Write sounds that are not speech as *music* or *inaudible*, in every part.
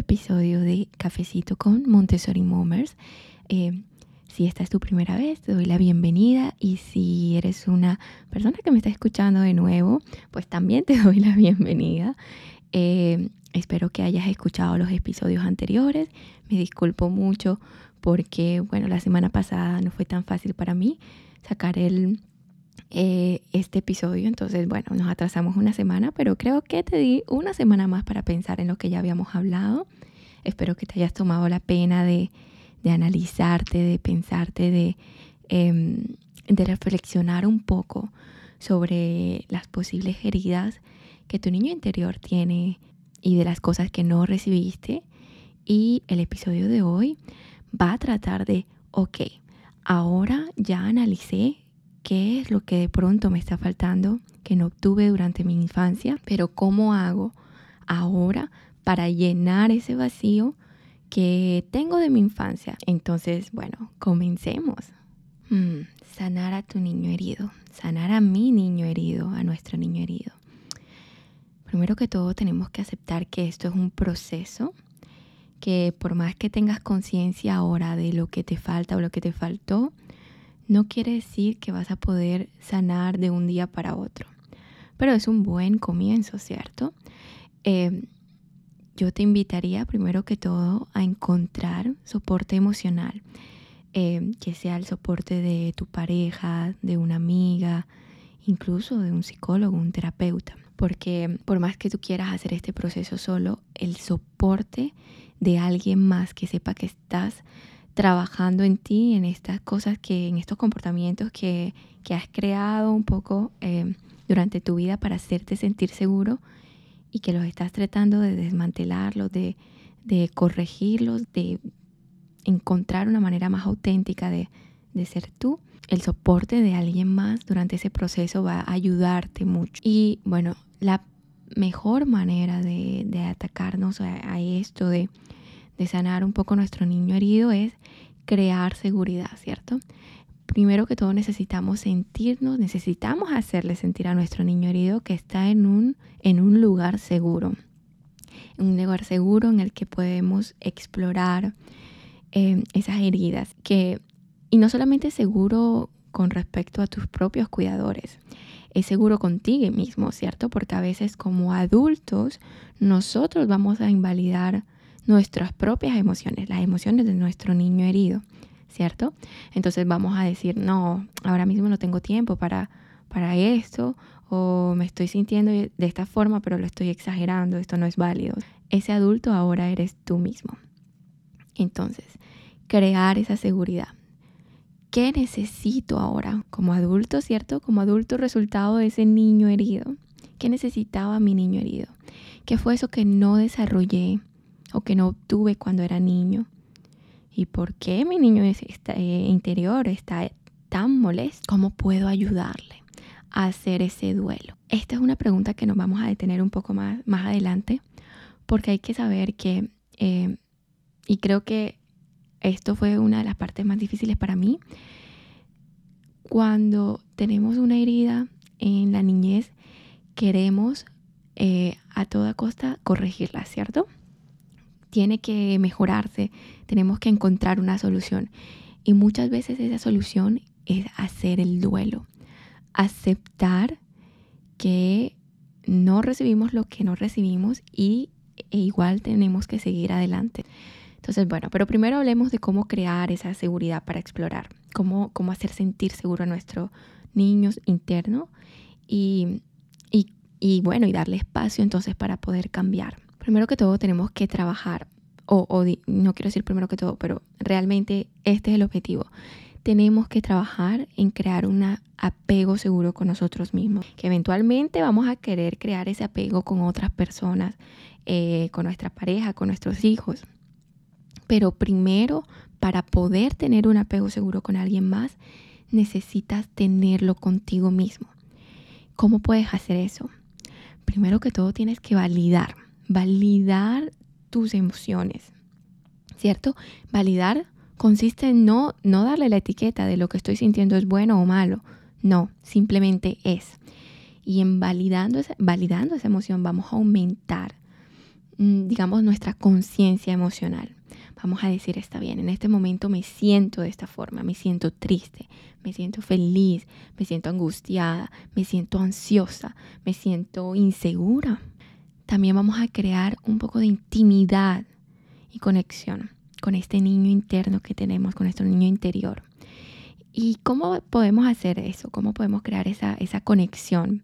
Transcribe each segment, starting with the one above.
episodio de Cafecito con Montessori Momers. Eh, si esta es tu primera vez, te doy la bienvenida y si eres una persona que me está escuchando de nuevo, pues también te *laughs* doy la bienvenida. Eh, espero que hayas escuchado los episodios anteriores. Me disculpo mucho porque, bueno, la semana pasada no fue tan fácil para mí sacar el, eh, este episodio. Entonces, bueno, nos atrasamos una semana, pero creo que te di una semana más para pensar en lo que ya habíamos hablado. Espero que te hayas tomado la pena de, de analizarte, de pensarte, de, em, de reflexionar un poco sobre las posibles heridas que tu niño interior tiene y de las cosas que no recibiste. Y el episodio de hoy va a tratar de, ok, ahora ya analicé qué es lo que de pronto me está faltando, que no obtuve durante mi infancia, pero cómo hago ahora para llenar ese vacío que tengo de mi infancia. Entonces, bueno, comencemos. Mm, sanar a tu niño herido, sanar a mi niño herido, a nuestro niño herido. Primero que todo tenemos que aceptar que esto es un proceso, que por más que tengas conciencia ahora de lo que te falta o lo que te faltó, no quiere decir que vas a poder sanar de un día para otro, pero es un buen comienzo, ¿cierto? Eh, yo te invitaría primero que todo a encontrar soporte emocional, eh, que sea el soporte de tu pareja, de una amiga, incluso de un psicólogo, un terapeuta, porque por más que tú quieras hacer este proceso solo, el soporte de alguien más que sepa que estás trabajando en ti, en estas cosas que, en estos comportamientos que, has creado un poco eh, durante tu vida para hacerte sentir seguro y que los estás tratando de desmantelarlos, de, de corregirlos, de encontrar una manera más auténtica de, de ser tú. El soporte de alguien más durante ese proceso va a ayudarte mucho. Y bueno, la mejor manera de, de atacarnos a esto, de, de sanar un poco nuestro niño herido es crear seguridad, ¿cierto? Primero que todo necesitamos sentirnos, necesitamos hacerle sentir a nuestro niño herido que está en un, en un lugar seguro, un lugar seguro en el que podemos explorar eh, esas heridas, que, y no solamente seguro con respecto a tus propios cuidadores, es seguro contigo mismo, ¿cierto? Porque a veces como adultos nosotros vamos a invalidar nuestras propias emociones, las emociones de nuestro niño herido, ¿cierto? Entonces vamos a decir, no, ahora mismo no tengo tiempo para, para esto, o me estoy sintiendo de esta forma, pero lo estoy exagerando, esto no es válido. Ese adulto ahora eres tú mismo. Entonces, crear esa seguridad. ¿Qué necesito ahora como adulto, cierto? Como adulto resultado de ese niño herido. ¿Qué necesitaba mi niño herido? ¿Qué fue eso que no desarrollé? O que no obtuve cuando era niño? ¿Y por qué mi niño eh, interior está tan molesto? ¿Cómo puedo ayudarle a hacer ese duelo? Esta es una pregunta que nos vamos a detener un poco más, más adelante porque hay que saber que, eh, y creo que esto fue una de las partes más difíciles para mí, cuando tenemos una herida en la niñez, queremos eh, a toda costa corregirla, ¿cierto? Tiene que mejorarse, tenemos que encontrar una solución. Y muchas veces esa solución es hacer el duelo, aceptar que no recibimos lo que no recibimos y e igual tenemos que seguir adelante. Entonces, bueno, pero primero hablemos de cómo crear esa seguridad para explorar, cómo, cómo hacer sentir seguro a nuestro niño interno y, y, y bueno, y darle espacio entonces para poder cambiar primero que todo tenemos que trabajar, o, no quiero decir primero que todo, pero realmente este es el objetivo. Tenemos que trabajar en crear un apego seguro con nosotros mismos, que eventualmente vamos a querer crear ese apego con otras personas, eh, con nuestra pareja, con nuestros hijos. Pero primero, para poder tener un apego seguro con alguien más, necesitas tenerlo contigo mismo. ¿Cómo puedes hacer eso? Primero que todo tienes que validar validar tus emociones, ¿cierto? Validar consiste en no, no darle la etiqueta de lo que estoy sintiendo es bueno o malo, no, simplemente es. Y en validando validando esa emoción vamos a aumentar mm, digamos, nuestra conciencia emocional. Vamos a decir, está bien, en este momento me siento de esta forma, me siento triste, me siento feliz, me siento angustiada, me siento ansiosa, me siento insegura. También vamos a crear un poco de intimidad y conexión con este niño interno que tenemos, con nuestro niño interior. ¿Y cómo podemos hacer eso? ¿Cómo podemos crear esa, esa conexión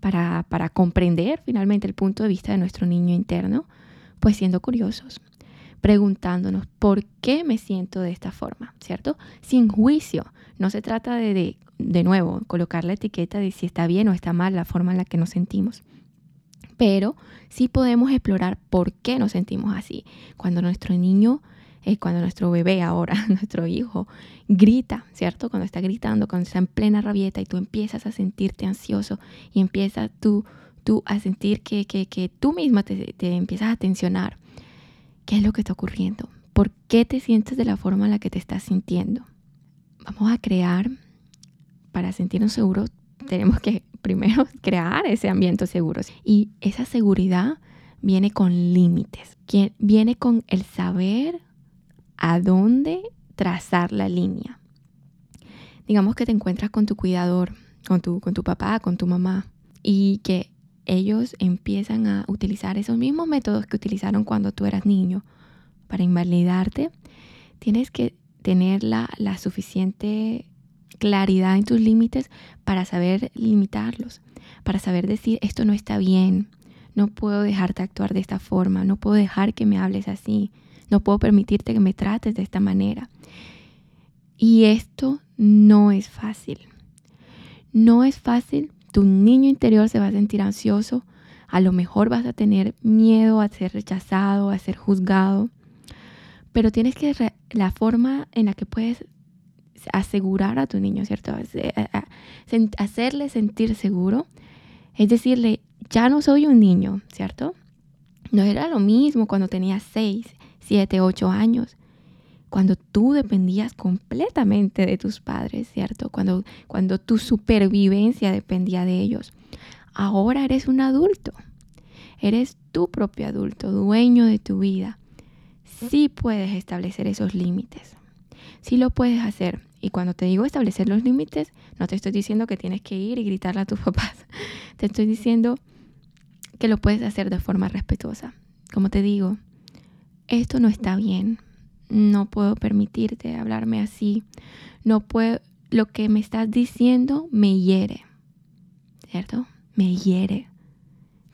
para, para comprender finalmente el punto de vista de nuestro niño interno? Pues siendo curiosos, preguntándonos por qué me siento de esta forma, ¿cierto? Sin juicio. No se trata de, de, de, nuevo, colocar la etiqueta de si está bien o está mal la forma en la que nos sentimos. Pero sí podemos explorar por qué nos sentimos así. Cuando nuestro niño es cuando nuestro bebé ahora, *laughs* nuestro hijo, grita, ¿cierto? Cuando está gritando, cuando está en plena rabieta y tú empiezas a sentirte ansioso y empiezas tú, tú a sentir que, que, que tú misma te, te empiezas a tensionar. ¿Qué es lo que está ocurriendo? ¿Por qué te sientes de la forma en la que te estás sintiendo? Vamos a crear, para sentirnos seguros, tenemos que primero *laughs* crear ese ambiente seguro. Y esa seguridad viene con límites, viene con el saber a dónde trazar la línea. Digamos que te encuentras con tu cuidador, con tu, con tu papá, con tu mamá, y que ellos empiezan a utilizar esos mismos métodos que utilizaron cuando tú eras niño para invalidarte, tienes que tener la, la suficiente claridad en tus límites para saber limitarlos, para saber decir esto no está bien, no puedo dejarte actuar de esta forma, no puedo dejar que me hables así, no puedo permitirte que me trates de esta manera. Y esto no es fácil. No es fácil. Tu niño interior se va a sentir ansioso. A lo mejor vas a tener miedo a ser rechazado, a ser juzgado. Pero tienes que, la forma en la que puedes asegurar a tu niño, ¿cierto? Hacerle sentir seguro. Es decirle, ya no soy un niño, ¿cierto? No era lo mismo cuando tenía seis 7, 8 años, cuando tú dependías completamente de tus padres, ¿cierto? Cuando, cuando tu supervivencia dependía de ellos. Ahora eres un adulto, eres tu propio adulto, dueño de tu vida. Sí puedes establecer esos límites, sí lo puedes hacer. Y cuando te digo establecer los límites, no te estoy diciendo que tienes que ir y gritarle a tus *laughs* papás. Te estoy diciendo que lo puedes hacer de forma respetuosa. Como te digo, esto no está bien, no puedo permitirte hablarme así, no puedo, lo que me estás diciendo me hiere, ¿cierto? Me hiere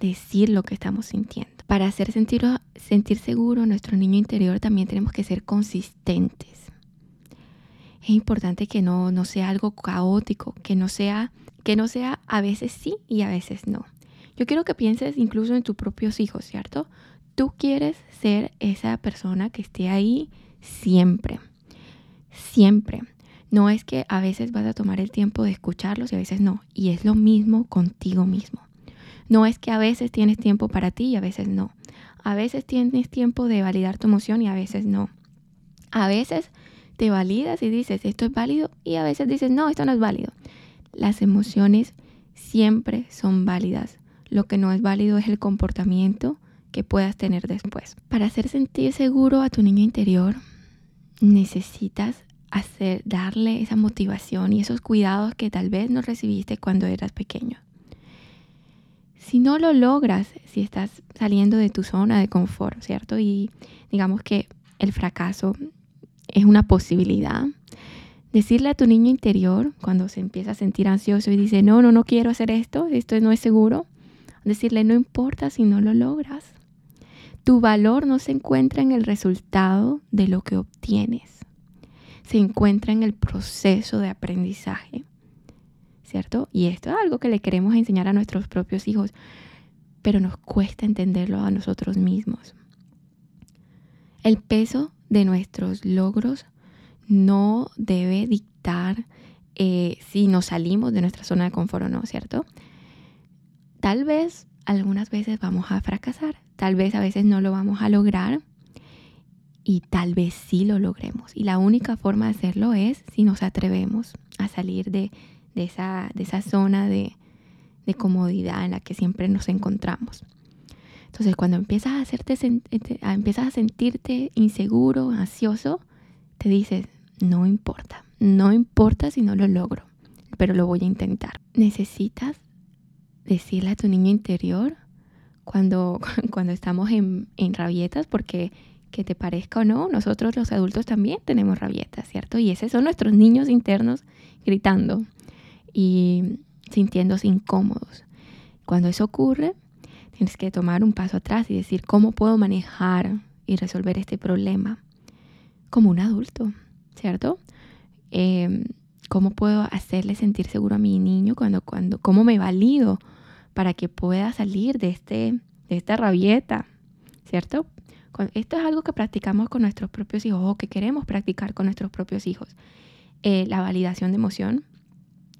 decir lo que estamos sintiendo. Para hacer sentir, sentir seguro a nuestro niño interior también tenemos que ser consistentes. Es importante que no, no sea algo caótico, que no sea, que no sea a veces sí y a veces no. Yo quiero que pienses incluso en tus propios hijos, ¿cierto? Tú quieres ser esa persona que esté ahí siempre, siempre. No es que a veces vas a tomar el tiempo de escucharlos y a veces no. Y es lo mismo contigo mismo. No es que a veces tienes tiempo para ti y a veces no. A veces tienes tiempo de validar tu emoción y a veces no. A veces te validas y dices, esto es válido y a veces dices, no, esto no es válido. Las emociones siempre son válidas. Lo que no es válido es el comportamiento que puedas tener después. Para hacer sentir seguro a tu niño interior, necesitas hacer, darle esa motivación y esos cuidados que tal vez no recibiste cuando eras pequeño. Si no lo logras, si estás saliendo de tu zona de confort, ¿cierto? Y digamos que el fracaso es una posibilidad. Decirle a tu niño interior cuando se empieza a sentir ansioso y dice, no, no, no quiero hacer esto, esto no es seguro. Decirle, no importa si no lo logras. Tu valor no se encuentra en el resultado de lo que obtienes, se encuentra en el proceso de aprendizaje, ¿cierto? Y esto es algo que le queremos enseñar a nuestros propios hijos, pero nos cuesta entenderlo a nosotros mismos. El peso de nuestros logros no debe dictar eh, si nos salimos de nuestra zona de confort o no, ¿cierto? Tal vez algunas veces vamos a fracasar, tal vez a veces no lo vamos a lograr y tal vez sí lo logremos. Y la única forma de hacerlo es si nos atrevemos a salir de, esa, de esa, zona de, de comodidad en la que siempre nos encontramos. Entonces, cuando empiezas a, hacerte, empiezas a sentirte inseguro, ansioso, te dices, no importa, no importa si no lo logro, pero lo voy a intentar. Necesitas decirle a tu niño interior cuando, *laughs* cuando estamos en, en rabietas, porque que te parezca o no, nosotros los adultos también tenemos rabietas, ¿cierto? Y esos son nuestros niños internos gritando y sintiéndose incómodos. Cuando eso ocurre, tienes que tomar un paso atrás y decir, ¿cómo puedo manejar y resolver este problema como un adulto, ¿cierto? Em, ¿Cómo puedo hacerle sentir seguro a mi niño cuando, cuando, cómo me valido para que pueda salir de, este, de esta rabieta, ¿cierto? Esto es algo que practicamos con nuestros propios hijos o que queremos practicar con nuestros propios hijos. Eh, la validación de emoción.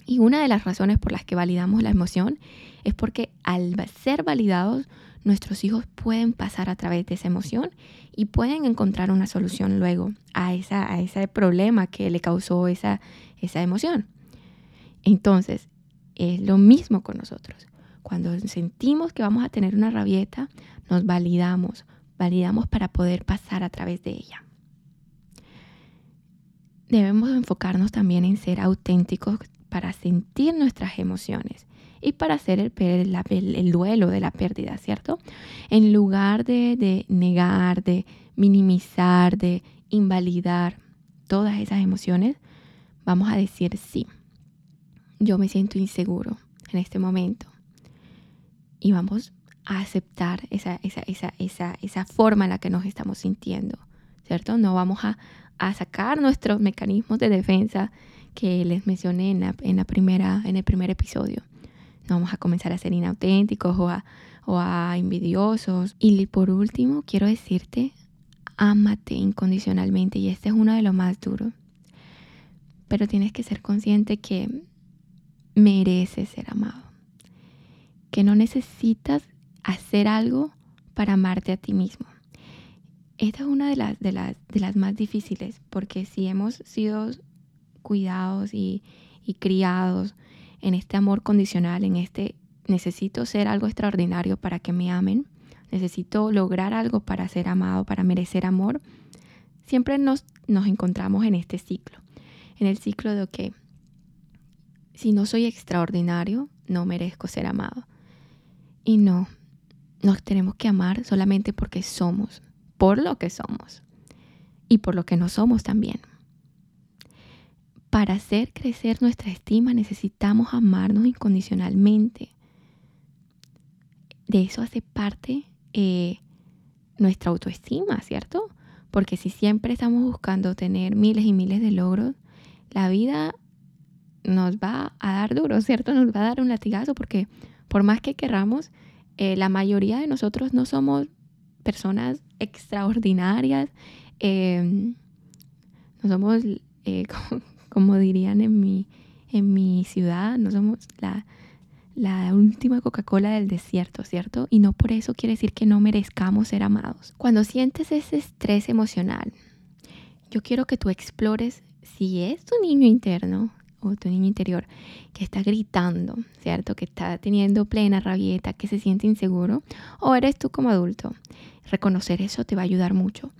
Y una de las razones por las que validamos la emoción es porque al ser validados, nuestros hijos pueden pasar a través de esa emoción y pueden encontrar una solución luego a, esa, a ese problema que le causó esa, esa emoción. Entonces, es lo mismo con nosotros. Cuando sentimos que vamos a tener una rabieta, nos validamos, validamos para poder pasar a través de ella. Debemos enfocarnos también en ser auténticos para sentir nuestras emociones y para hacer el, duelo de la pérdida, ¿cierto? En lugar de, negar, de minimizar, de invalidar todas esas emociones, vamos a decir sí. Yo me siento inseguro en este momento. Y vamos a aceptar esa, forma en la que nos estamos sintiendo, ¿cierto? No vamos a sacar nuestros mecanismos de defensa que les mencioné en, la, primera, en el primer episodio. No vamos a comenzar a ser inauténticos o a, o a envidiosos. Y por último, quiero decirte, ámate incondicionalmente y este es uno de los más duros. Pero tienes que ser consciente que mereces ser amado. Que no necesitas hacer algo para amarte a ti mismo. Esta es una de las, de las, de las más difíciles porque si hemos sido cuidados y, y criados en este amor condicional, en este necesito ser algo extraordinario para que me amen, necesito lograr algo para ser amado, para merecer amor, siempre nos, nos encontramos en este ciclo, en el ciclo de, que si no soy extraordinario, no merezco ser amado. Y no, nos tenemos que amar solamente porque somos, por lo que somos y por lo que no somos también. Para hacer crecer nuestra estima necesitamos amarnos incondicionalmente. De eso hace parte eh, nuestra autoestima, ¿cierto? Porque si siempre estamos buscando tener miles y miles de logros, la vida nos va a dar duro, ¿cierto? Nos va a dar un latigazo porque por más que querramos, eh, la mayoría de nosotros no somos personas extraordinarias, em, no somos, eh, *laughs* como, dirían en mi, en mi ciudad, no somos la, la última Coca-Cola del desierto, ¿cierto? Y no por eso quiere decir que no merezcamos ser amados. Cuando sientes ese estrés emocional, yo quiero que tú explores si es tu niño interno, o tu niño interior que está gritando, ¿cierto? Que está teniendo plena rabieta, que se siente inseguro, o eres tú como adulto. Reconocer eso te va a ayudar mucho.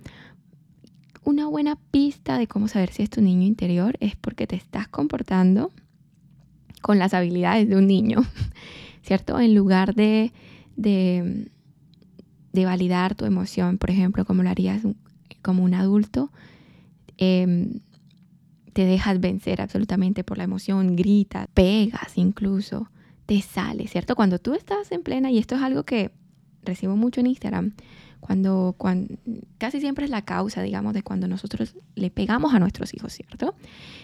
Una buena pista de cómo saber si es tu niño interior es porque te estás comportando con las habilidades de un niño, *laughs* ¿cierto? En lugar de, de, de validar tu emoción, por ejemplo, como lo harías como un adulto, eh, te dejas vencer absolutamente por la emoción, gritas, pegas incluso, te sale, ¿cierto? Cuando tú estás en plena, y esto es algo que recibo mucho en Instagram, cuando, cuando casi siempre es la causa, digamos, de cuando nosotros le pegamos a nuestros hijos, ¿cierto?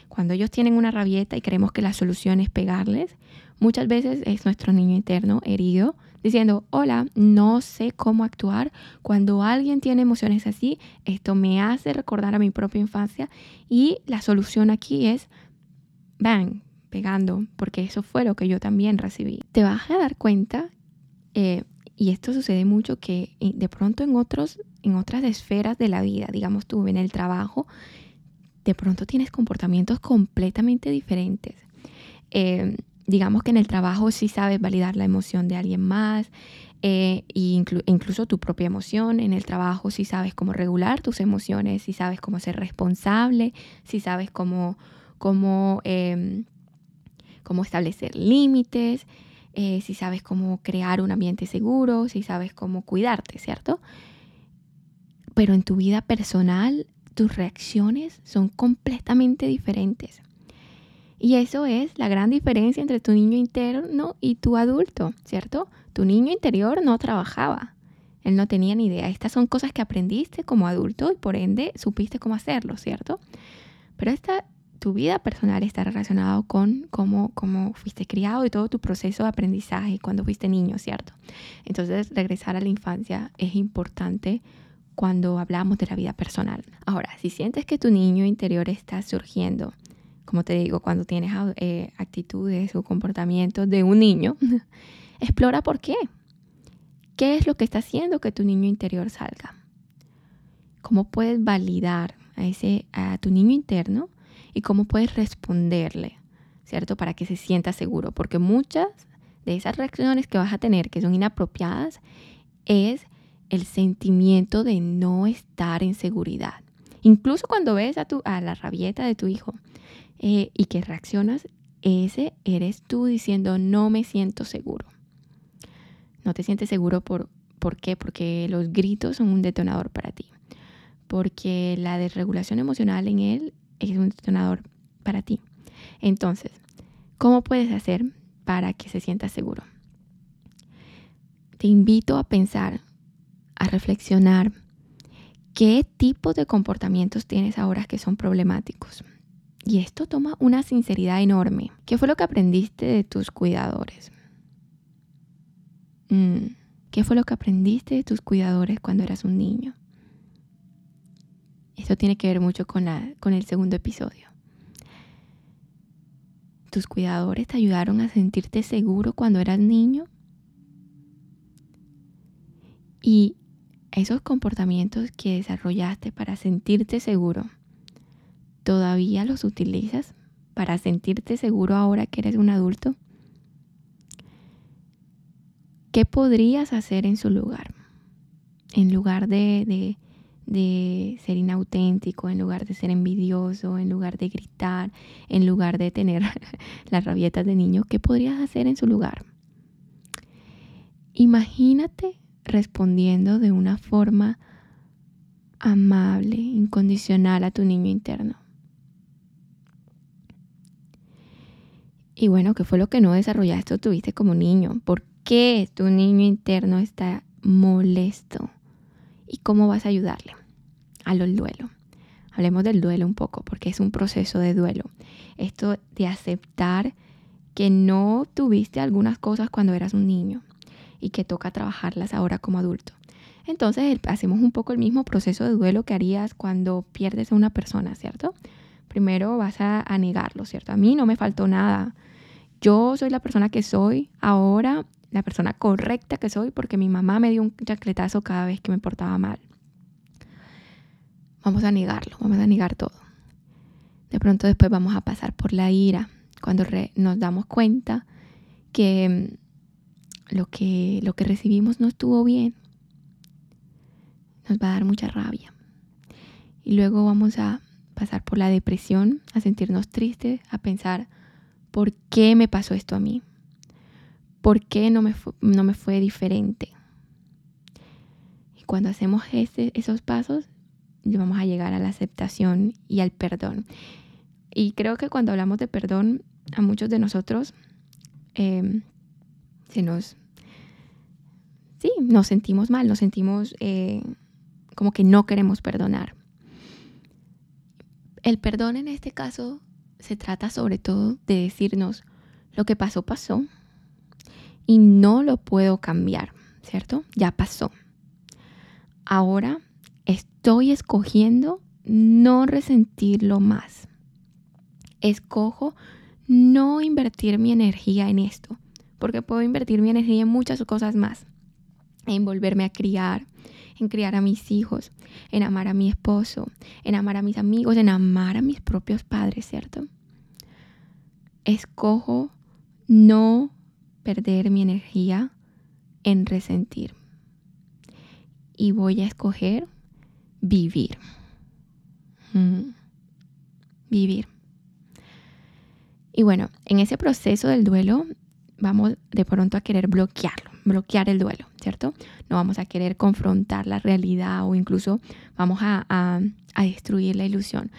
Cuando ellos tienen una rabieta y creemos que la solución es pegarles, muchas veces es nuestro niño interno herido diciendo, hola, no sé cómo actuar. Cuando alguien tiene emociones así, esto me hace recordar a mi propia infancia y la solución aquí es, bang, pegando, porque eso fue lo que yo también recibí. Te vas a dar cuenta, eh, y esto sucede mucho, que de pronto en, otros, en otras esferas de la vida, digamos tú, en el trabajo, de pronto tienes comportamientos completamente diferentes. Eh, digamos que en el trabajo sí sabes validar la emoción de alguien más, e incluso tu propia emoción en el trabajo, si sabes cómo regular tus emociones, si sabes cómo ser responsable, si sabes cómo, cómo, em, cómo establecer límites, eh, si sabes cómo crear un ambiente seguro, si sabes cómo cuidarte, ¿cierto? Pero en tu vida personal, tus reacciones son completamente diferentes. Y eso es la gran diferencia entre tu niño interno y tu adulto, ¿cierto? Tu niño interior no trabajaba. Él no tenía ni idea. Estas son cosas que aprendiste como adulto y por ende supiste cómo hacerlo, ¿cierto? Pero esta, tu vida personal está relacionada con cómo, cómo fuiste criado y todo tu proceso de aprendizaje cuando fuiste niño, ¿cierto? Entonces, regresar a la infancia es importante cuando hablamos de la vida personal. Ahora, si sientes que tu niño interior está surgiendo, como te digo, cuando tienes eh, actitudes o comportamientos de un niño, *laughs* Explora por qué. ¿Qué es lo que está haciendo que tu niño interior salga? ¿Cómo puedes validar a, ese, a tu niño interno y cómo puedes responderle, ¿cierto? Para que se sienta seguro. Porque muchas de esas reacciones que vas a tener que son inapropiadas es el sentimiento de no estar en seguridad. Incluso cuando ves a, tu, a la rabieta de tu hijo eh, y que reaccionas, ese eres tú diciendo no me siento seguro. No te sientes seguro por, ¿por qué? Porque los gritos son un detonador para ti. Porque la desregulación emocional en él es un detonador para ti. Entonces, ¿cómo puedes hacer para que se sienta seguro? Te invito a pensar, a reflexionar qué tipo de comportamientos tienes ahora que son problemáticos. Y esto toma una sinceridad enorme. ¿Qué fue lo que aprendiste de tus cuidadores? Mm, ¿Qué fue lo que aprendiste de tus cuidadores cuando eras un niño? Esto tiene que ver mucho con, la, con el segundo episodio. ¿Tus cuidadores te ayudaron a sentirte seguro cuando eras niño? Y esos comportamientos que desarrollaste para sentirte seguro, ¿todavía los utilizas para sentirte seguro ahora que eres un adulto? ¿Qué podrías hacer en su lugar? En lugar de, ser inauténtico, en lugar de ser envidioso, en lugar de gritar, en lugar de tener *laughs* las rabietas de niño, ¿qué podrías hacer en su lugar? Imagínate respondiendo de una forma amable, incondicional a tu niño interno. Y bueno, ¿qué fue lo que no desarrollaste o tuviste como niño? ¿Por qué tu niño interno está molesto y cómo vas a ayudarle a lo duelo. Hablemos del duelo un poco porque es un proceso de duelo. Esto de aceptar que no tuviste algunas cosas cuando eras un niño y que toca trabajarlas ahora como adulto. Entonces hacemos un poco el mismo proceso de duelo que harías cuando pierdes a una persona, ¿cierto? Primero vas a, a negarlo, ¿cierto? A mí no me faltó nada. Yo soy la persona que soy ahora la persona correcta que soy porque mi mamá me dio un chacletazo cada vez que me portaba mal. Vamos a negarlo, vamos a negar todo. De pronto después vamos a pasar por la ira, cuando nos damos cuenta que mm, lo, que lo que recibimos no estuvo bien. Nos va a dar mucha rabia. Y luego vamos a pasar por la depresión, a sentirnos tristes, a pensar, ¿por qué me pasó esto a mí? ¿Por qué no me, no me fue diferente? Y cuando hacemos esos pasos, vamos a llegar a la aceptación y al perdón. Y creo que cuando hablamos de perdón, a muchos de nosotros em, se nos... Sí, nos sentimos mal, nos sentimos eh, como que no queremos perdonar. El perdón en este caso se trata sobre todo de decirnos, lo que pasó, pasó, y no lo puedo cambiar, ¿cierto? Ya pasó. Ahora estoy escogiendo no resentirlo más. Escojo no invertir mi energía en esto, porque puedo invertir mi energía en muchas cosas más. En volverme a criar, en criar a mis hijos, en amar a mi esposo, en amar a mis amigos, en amar a mis propios padres, ¿cierto? Escojo no perder mi energía en resentir. Y voy a escoger vivir. Mm. Vivir. Y bueno, en ese proceso del duelo vamos de pronto a querer bloquearlo, bloquear el duelo, ¿cierto? No vamos a querer confrontar la realidad o incluso vamos a, a destruir la ilusión.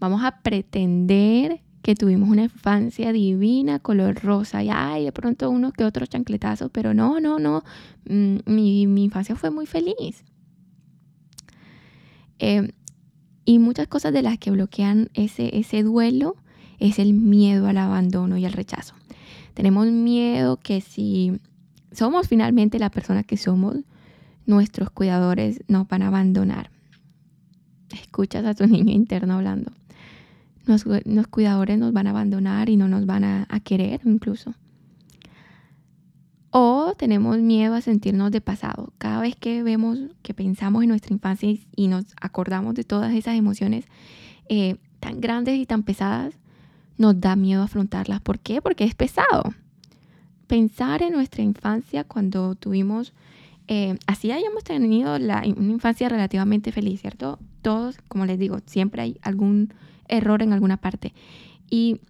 Vamos a pretender que tuvimos una infancia divina, color rosa, y ay, de pronto uno que otro chancletazo, pero no, no, no, mm, mi, mi infancia fue muy feliz. Em, y muchas cosas de las que bloquean ese, ese duelo es el miedo al abandono y al rechazo. Tenemos miedo que si somos finalmente la persona que somos, nuestros cuidadores nos van a abandonar. Escuchas a tu *laughs* niño interno hablando los, cuidadores nos van a abandonar y no nos van a, querer incluso. O tenemos miedo a sentirnos de pasado. Cada vez que vemos, que pensamos en nuestra infancia y, nos acordamos de todas esas emociones eh, tan grandes y tan pesadas, nos da miedo afrontarlas. ¿Por qué? Porque es pesado. Pensar en nuestra infancia cuando tuvimos, eh, así hayamos tenido la, una infancia relativamente feliz, ¿cierto? Todos, como les digo, siempre hay algún error en alguna parte. Y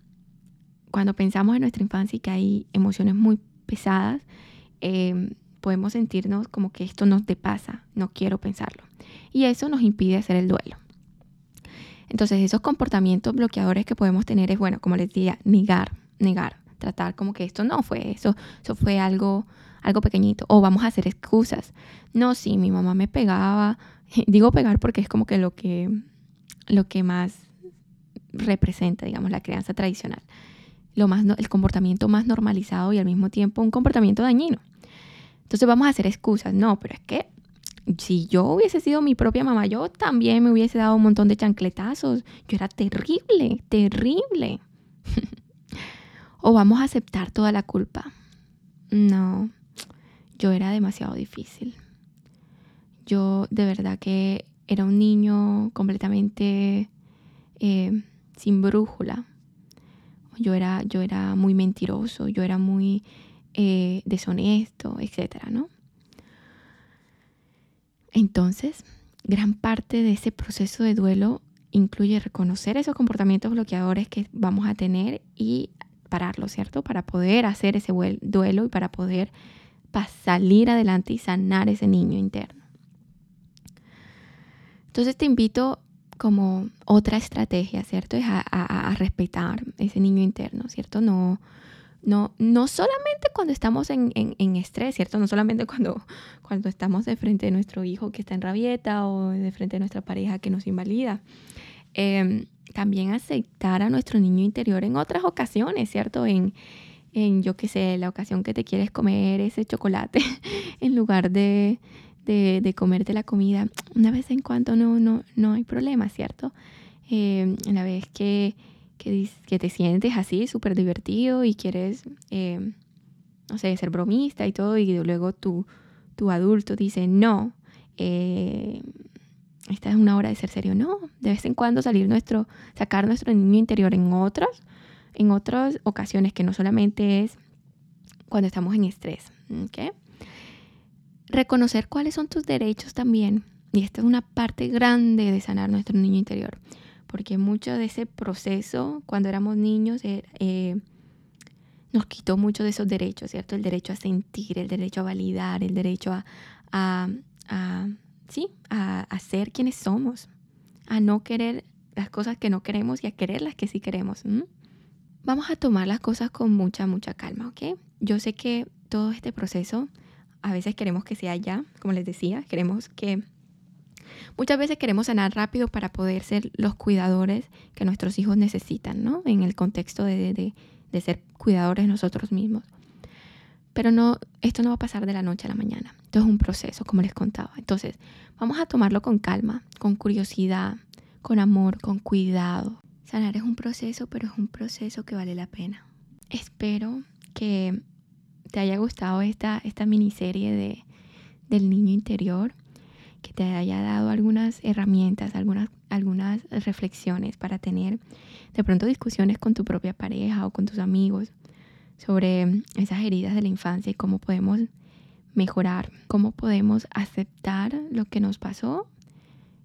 cuando pensamos en nuestra infancia y que hay emociones muy pesadas, em, podemos sentirnos como que esto nos te pasa, no quiero pensarlo. Y eso nos impide hacer el duelo. Entonces esos comportamientos bloqueadores que podemos tener es, bueno, como les decía, negar, negar, tratar como que esto no fue eso, eso fue algo, algo pequeñito. O vamos a hacer excusas. No, sí, mi mamá me pegaba. *laughs* Digo pegar porque es como que lo que, lo que más representa, digamos, la crianza tradicional. Lo más, el comportamiento más normalizado y al mismo tiempo un comportamiento dañino. Entonces vamos a hacer excusas. No, pero es que si yo hubiese sido mi propia mamá, yo también me hubiese dado un montón de chancletazos. Yo era terrible, terrible. *laughs* o vamos a aceptar toda la culpa. No, yo era demasiado difícil. Yo de verdad que era un niño completamente eh, sin brújula. Yo era, yo era muy mentiroso, yo era muy eh, deshonesto, etcétera, ¿no? Entonces, gran parte de ese proceso de duelo incluye reconocer esos comportamientos bloqueadores que vamos a tener y pararlos, ¿cierto? Para poder hacer ese duelo y para poder salir adelante y sanar ese niño interno. Entonces te invito como otra estrategia, ¿cierto? Es a, respetar ese niño interno, ¿cierto? No, no, no solamente cuando estamos en, estrés, ¿cierto? No solamente cuando, cuando estamos de frente de nuestro hijo que está en rabieta o de frente de nuestra pareja que nos invalida. Em, también aceptar a nuestro niño interior en otras ocasiones, ¿cierto? En, en yo qué sé, la ocasión que te quieres comer ese chocolate *laughs* en lugar de, de, comerte la comida, una vez en cuando no, no, no hay problema, ¿cierto? Eh, una vez que, que, te sientes así, súper divertido y quieres, eh, no sé, ser bromista y todo, y luego tu, tu adulto dice, no, eh, esta es una hora de ser serio. No, de vez en cuando salir nuestro, sacar nuestro niño interior en otras, en otras ocasiones que no solamente es cuando estamos en estrés. ¿okay? Reconocer cuáles son tus derechos también. Y esta es una parte grande de sanar nuestro niño interior, porque mucho de ese proceso, cuando éramos niños, eh, eh, nos quitó mucho de esos derechos, ¿cierto? El derecho a sentir, el derecho a validar, el derecho a, a, sí, a, a, ser quienes somos, a no querer las cosas que no queremos y a querer las que sí queremos. Vamos a tomar las cosas con mucha, mucha calma, ¿ok? Yo sé que todo este proceso a veces queremos que sea ya, como les decía, queremos que... Muchas veces queremos sanar rápido para poder ser los cuidadores que nuestros hijos necesitan, ¿no? En el contexto de, de, ser cuidadores nosotros mismos. Pero no, esto no va a pasar de la noche a la mañana. Esto es un proceso, como les contaba. Entonces, vamos a tomarlo con calma, con curiosidad, con amor, con cuidado. Sanar es un proceso, pero es un proceso que vale la pena. Espero que te haya gustado esta, esta miniserie de, del niño interior, que te haya dado algunas herramientas, algunas, algunas reflexiones para tener de pronto discusiones con tu propia pareja o con tus amigos sobre esas heridas de la infancia y cómo podemos mejorar, cómo podemos aceptar lo que nos pasó,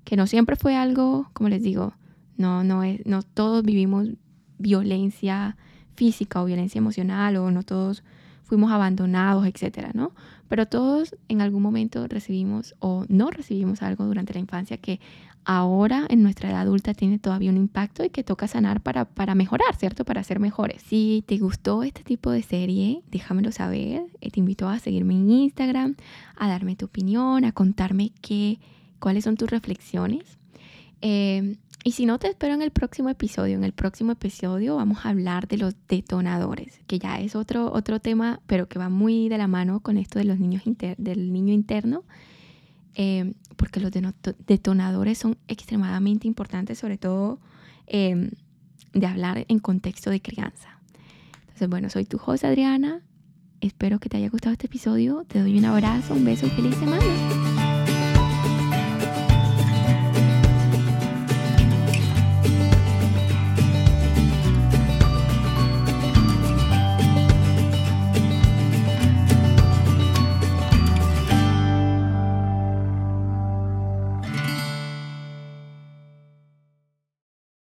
que no siempre fue algo, como les digo, no, no, no todos vivimos violencia física o violencia emocional o no todos fuimos abandonados, etcétera, ¿no? Pero todos en algún momento recibimos o no recibimos algo durante la infancia que ahora en nuestra edad adulta tiene todavía un impacto y que toca sanar para, para mejorar, ¿cierto? Para ser mejores. Si te gustó este tipo de serie, déjamelo saber. Eh, te invito a seguirme en Instagram, a darme tu opinión, a contarme qué, cuáles son tus reflexiones. Eh, y si no, te espero en el próximo episodio. En el próximo episodio vamos a hablar de los detonadores, que ya es otro, otro tema, pero que va muy de la mano con esto de los niños del niño interno, eh, porque los detonadores son extremadamente importantes, sobre todo em, de hablar en contexto de crianza. Entonces, bueno, soy tu host Adriana. Espero que te haya gustado este episodio. Te doy un abrazo, un beso y feliz semana.